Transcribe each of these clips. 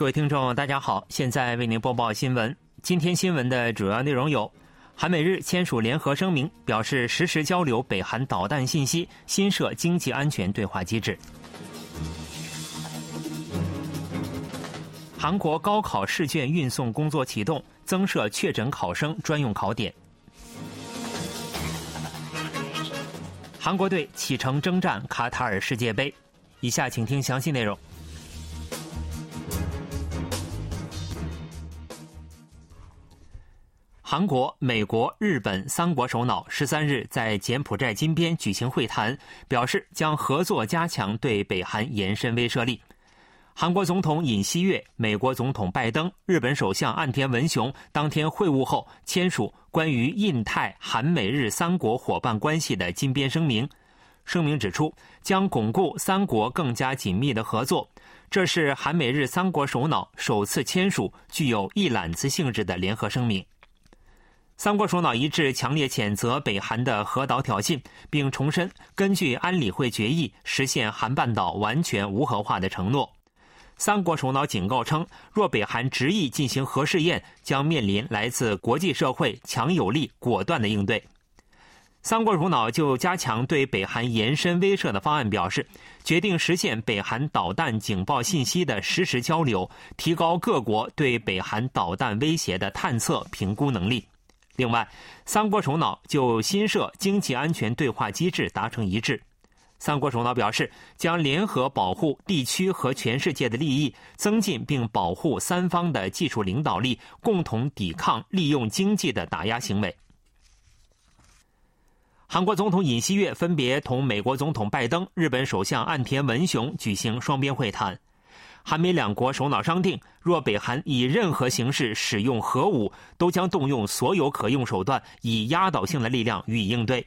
各位听众，大家好，现在为您播报新闻。今天新闻的主要内容有：韩美日签署联合声明，表示实时交流北韩导弹信息，新设经济安全对话机制；韩国高考试卷运送工作启动，增设确诊考生专用考点；韩国队启程征战卡塔尔世界杯。以下请听详细内容。韩国、美国、日本三国首脑十三日在柬埔寨金边举行会谈，表示将合作加强对北韩延伸威慑力。韩国总统尹锡悦、美国总统拜登、日本首相岸田文雄当天会晤后签署关于印太韩美日三国伙伴关系的金边声明。声明指出，将巩固三国更加紧密的合作。这是韩美日三国首脑首次签署具有一揽子性质的联合声明。三国首脑一致强烈谴责北韩的核岛挑衅，并重申根据安理会决议实现韩半岛完全无核化的承诺。三国首脑警告称，若北韩执意进行核试验，将面临来自国际社会强有力、果断的应对。三国首脑就加强对北韩延伸威慑的方案表示，决定实现北韩导弹警报信息的实时交流，提高各国对北韩导弹威胁的探测评估能力。另外，三国首脑就新设经济安全对话机制达成一致。三国首脑表示，将联合保护地区和全世界的利益，增进并保护三方的技术领导力，共同抵抗利用经济的打压行为。韩国总统尹锡悦分别同美国总统拜登、日本首相岸田文雄举行双边会谈。韩美两国首脑商定，若北韩以任何形式使用核武，都将动用所有可用手段，以压倒性的力量予以应对。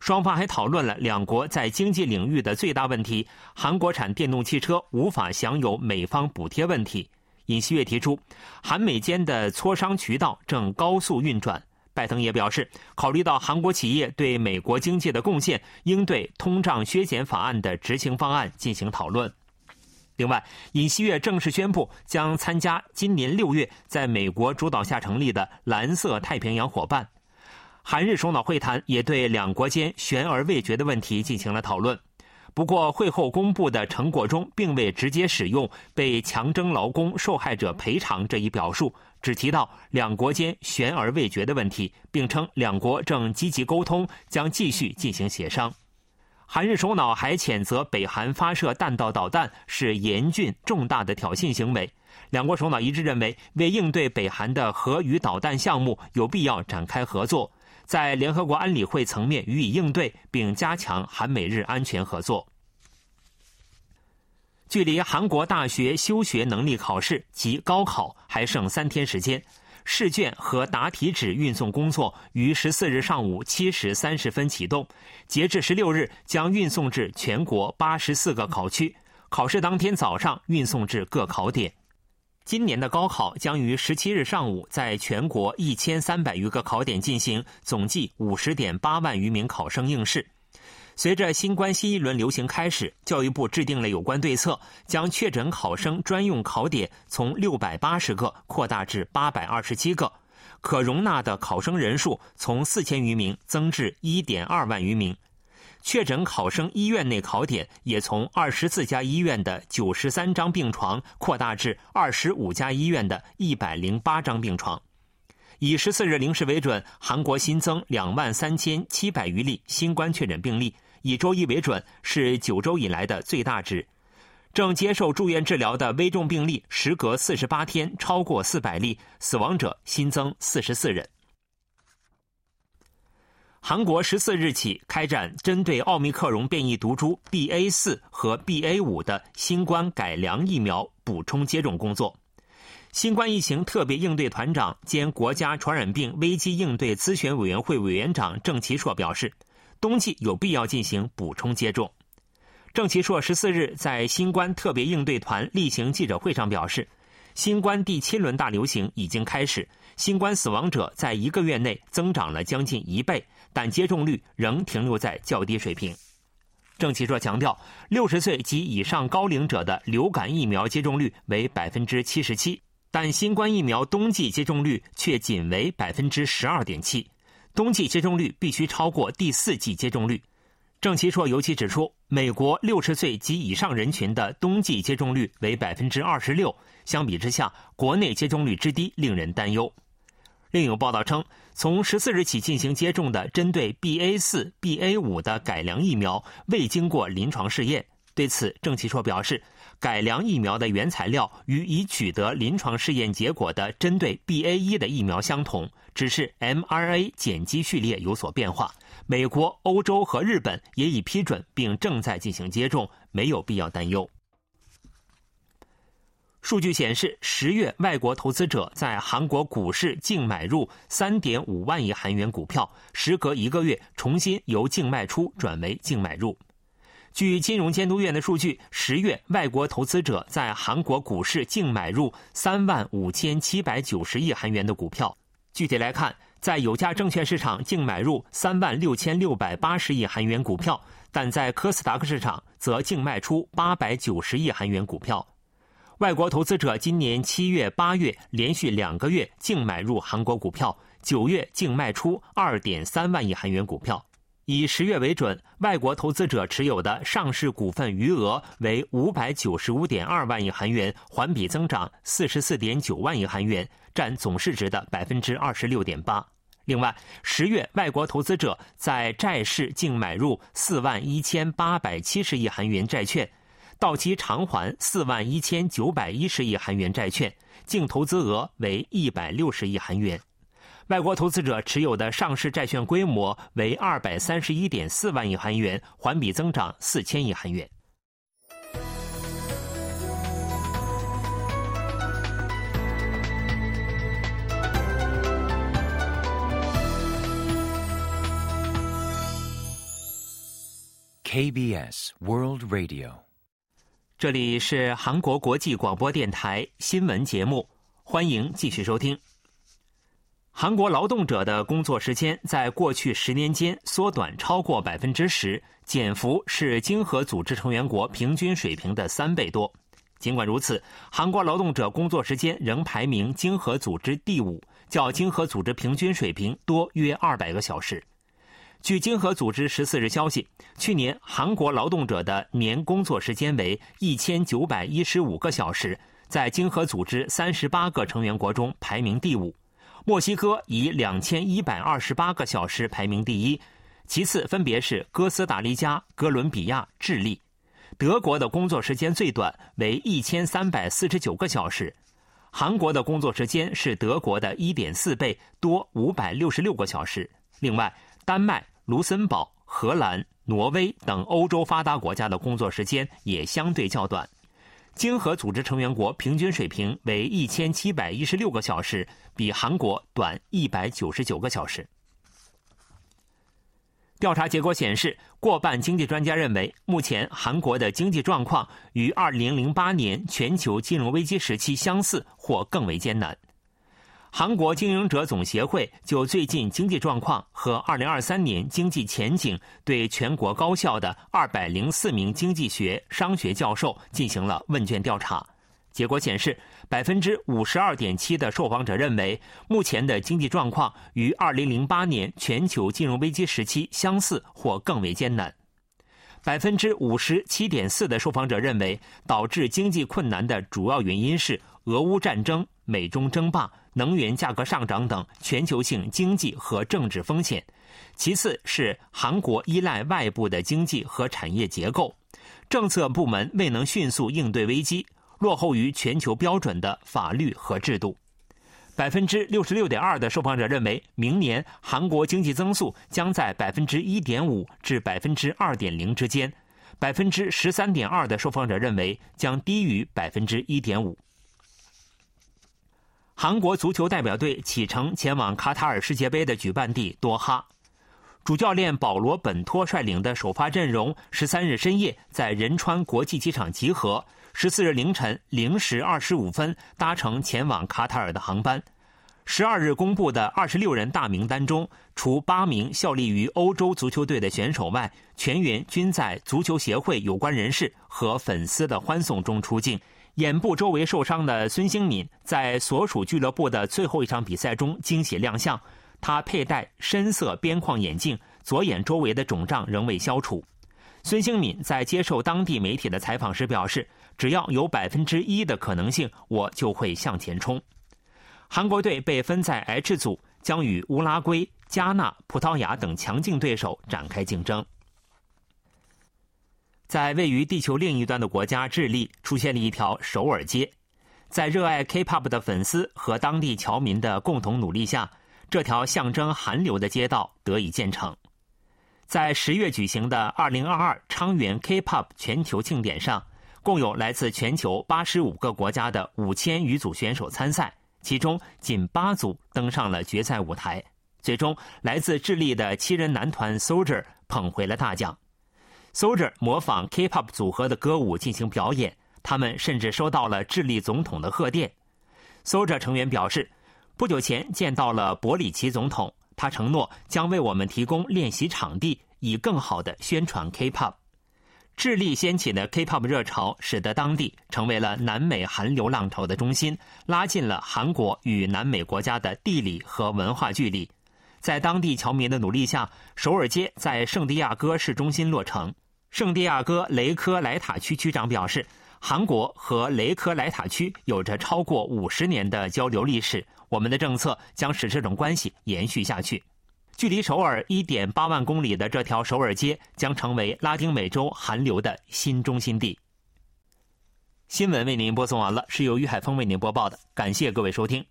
双方还讨论了两国在经济领域的最大问题——韩国产电动汽车无法享有美方补贴问题。尹锡悦提出，韩美间的磋商渠道正高速运转。拜登也表示，考虑到韩国企业对美国经济的贡献，应对通胀削减法案的执行方案进行讨论。另外，尹锡悦正式宣布将参加今年六月在美国主导下成立的蓝色太平洋伙伴。韩日首脑会谈也对两国间悬而未决的问题进行了讨论。不过，会后公布的成果中并未直接使用被强征劳工受害者赔偿这一表述，只提到两国间悬而未决的问题，并称两国正积极沟通，将继续进行协商。韩日首脑还谴责北韩发射弹道导弹是严峻重大的挑衅行为。两国首脑一致认为，为应对北韩的核与导弹项目，有必要展开合作，在联合国安理会层面予以应对，并加强韩美日安全合作。距离韩国大学修学能力考试及高考还剩三天时间。试卷和答题纸运送工作于十四日上午七时三十分启动，截至十六日将运送至全国八十四个考区。考试当天早上运送至各考点。今年的高考将于十七日上午在全国一千三百余个考点进行，总计五十点八万余名考生应试。随着新冠新一轮流行开始，教育部制定了有关对策，将确诊考生专用考点从六百八十个扩大至八百二十七个，可容纳的考生人数从四千余名增至一点二万余名。确诊考生医院内考点也从二十四家医院的九十三张病床扩大至二十五家医院的一百零八张病床。以十四日零时为准，韩国新增两万三千七百余例新冠确诊病例。以周一为准，是九周以来的最大值。正接受住院治疗的危重病例，时隔四十八天超过四百例，死亡者新增四十四人。韩国十四日起开展针对奥密克戎变异毒株 BA 四和 BA 五的新冠改良疫苗补充接种工作。新冠疫情特别应对团长兼国家传染病危机应对咨询委员会委员长郑其硕表示。冬季有必要进行补充接种。郑其硕十四日在新冠特别应对团例行记者会上表示，新冠第七轮大流行已经开始，新冠死亡者在一个月内增长了将近一倍，但接种率仍停留在较低水平。郑其硕强调，六十岁及以上高龄者的流感疫苗接种率为百分之七十七，但新冠疫苗冬季接种率却仅为百分之十二点七。冬季接种率必须超过第四季接种率。郑奇硕尤其指出，美国六十岁及以上人群的冬季接种率为百分之二十六，相比之下，国内接种率之低令人担忧。另有报道称，从十四日起进行接种的针对 BA 四、BA 五的改良疫苗未经过临床试验。对此，郑奇硕表示，改良疫苗的原材料与已取得临床试验结果的针对 BA 一的疫苗相同，只是 m R A 碱基序列有所变化。美国、欧洲和日本也已批准并正在进行接种，没有必要担忧。数据显示，十月外国投资者在韩国股市净买入三点五万亿韩元股票，时隔一个月重新由净卖出转为净买入。据金融监督院的数据，十月外国投资者在韩国股市净买入三万五千七百九十亿韩元的股票。具体来看，在有价证券市场净买入三万六千六百八十亿韩元股票，但在科斯达克市场则净卖出八百九十亿韩元股票。外国投资者今年七月、八月连续两个月净买入韩国股票，九月净卖出二点三万亿韩元股票。以十月为准，外国投资者持有的上市股份余额为五百九十五点二万亿韩元，环比增长四十四点九万亿韩元，占总市值的百分之二十六点八。另外，十月外国投资者在债市净买入四万一千八百七十亿韩元债券，到期偿还四万一千九百一十亿韩元债券，净投资额为一百六十亿韩元。外国投资者持有的上市债券规模为二百三十一点四万亿韩元，环比增长四千亿韩元。KBS World Radio，这里是韩国国际广播电台新闻节目，欢迎继续收听。韩国劳动者的工作时间在过去十年间缩短超过百分之十，减幅是经合组织成员国平均水平的三倍多。尽管如此，韩国劳动者工作时间仍排名经合组织第五，较经合组织平均水平多约二百个小时。据经合组织十四日消息，去年韩国劳动者的年工作时间为一千九百一十五个小时，在经合组织三十八个成员国中排名第五。墨西哥以两千一百二十八个小时排名第一，其次分别是哥斯达黎加、哥伦比亚、智利。德国的工作时间最短为一千三百四十九个小时，韩国的工作时间是德国的一点四倍，多五百六十六个小时。另外，丹麦、卢森堡、荷兰、挪威等欧洲发达国家的工作时间也相对较短。经合组织成员国平均水平为一千七百一十六个小时，比韩国短一百九十九个小时。调查结果显示，过半经济专家认为，目前韩国的经济状况与二零零八年全球金融危机时期相似，或更为艰难。韩国经营者总协会就最近经济状况和2023年经济前景对全国高校的204名经济学、商学教授进行了问卷调查。结果显示，52.7%的受访者认为目前的经济状况与2008年全球金融危机时期相似或更为艰难。57.4%的受访者认为导致经济困难的主要原因是俄乌战争。美中争霸、能源价格上涨等全球性经济和政治风险，其次是韩国依赖外部的经济和产业结构，政策部门未能迅速应对危机，落后于全球标准的法律和制度。百分之六十六点二的受访者认为，明年韩国经济增速将在百分之一点五至百分之二点零之间，百分之十三点二的受访者认为将低于百分之一点五。韩国足球代表队启程前往卡塔尔世界杯的举办地多哈，主教练保罗·本托率领的首发阵容十三日深夜在仁川国际机场集合，十四日凌晨零时二十五分搭乘前往卡塔尔的航班。十二日公布的二十六人大名单中，除八名效力于欧洲足球队的选手外，全员均在足球协会有关人士和粉丝的欢送中出镜。眼部周围受伤的孙兴敏在所属俱乐部的最后一场比赛中惊喜亮相，他佩戴深色边框眼镜，左眼周围的肿胀仍未消除。孙兴敏在接受当地媒体的采访时表示：“只要有百分之一的可能性，我就会向前冲。”韩国队被分在 H 组，将与乌拉圭、加纳、葡萄牙等强劲对手展开竞争。在位于地球另一端的国家智利，出现了一条首尔街。在热爱 K-pop 的粉丝和当地侨民的共同努力下，这条象征韩流的街道得以建成。在十月举行的2022昌原 K-pop 全球庆典上，共有来自全球85个国家的5000余组选手参赛。其中仅八组登上了决赛舞台，最终来自智利的七人男团 Soldier 捧回了大奖。Soldier 模仿 K-pop 组合的歌舞进行表演，他们甚至收到了智利总统的贺电。Soldier 成员表示，不久前见到了博里奇总统，他承诺将为我们提供练习场地，以更好的宣传 K-pop。智利掀起的 K-pop 热潮，使得当地成为了南美韩流浪潮的中心，拉近了韩国与南美国家的地理和文化距离。在当地侨民的努力下，首尔街在圣地亚哥市中心落成。圣地亚哥雷科莱塔区区长表示：“韩国和雷科莱塔区有着超过五十年的交流历史，我们的政策将使这种关系延续下去。”距离首尔一点八万公里的这条首尔街将成为拉丁美洲韩流的新中心地。新闻为您播送完了，是由于海峰为您播报的，感谢各位收听。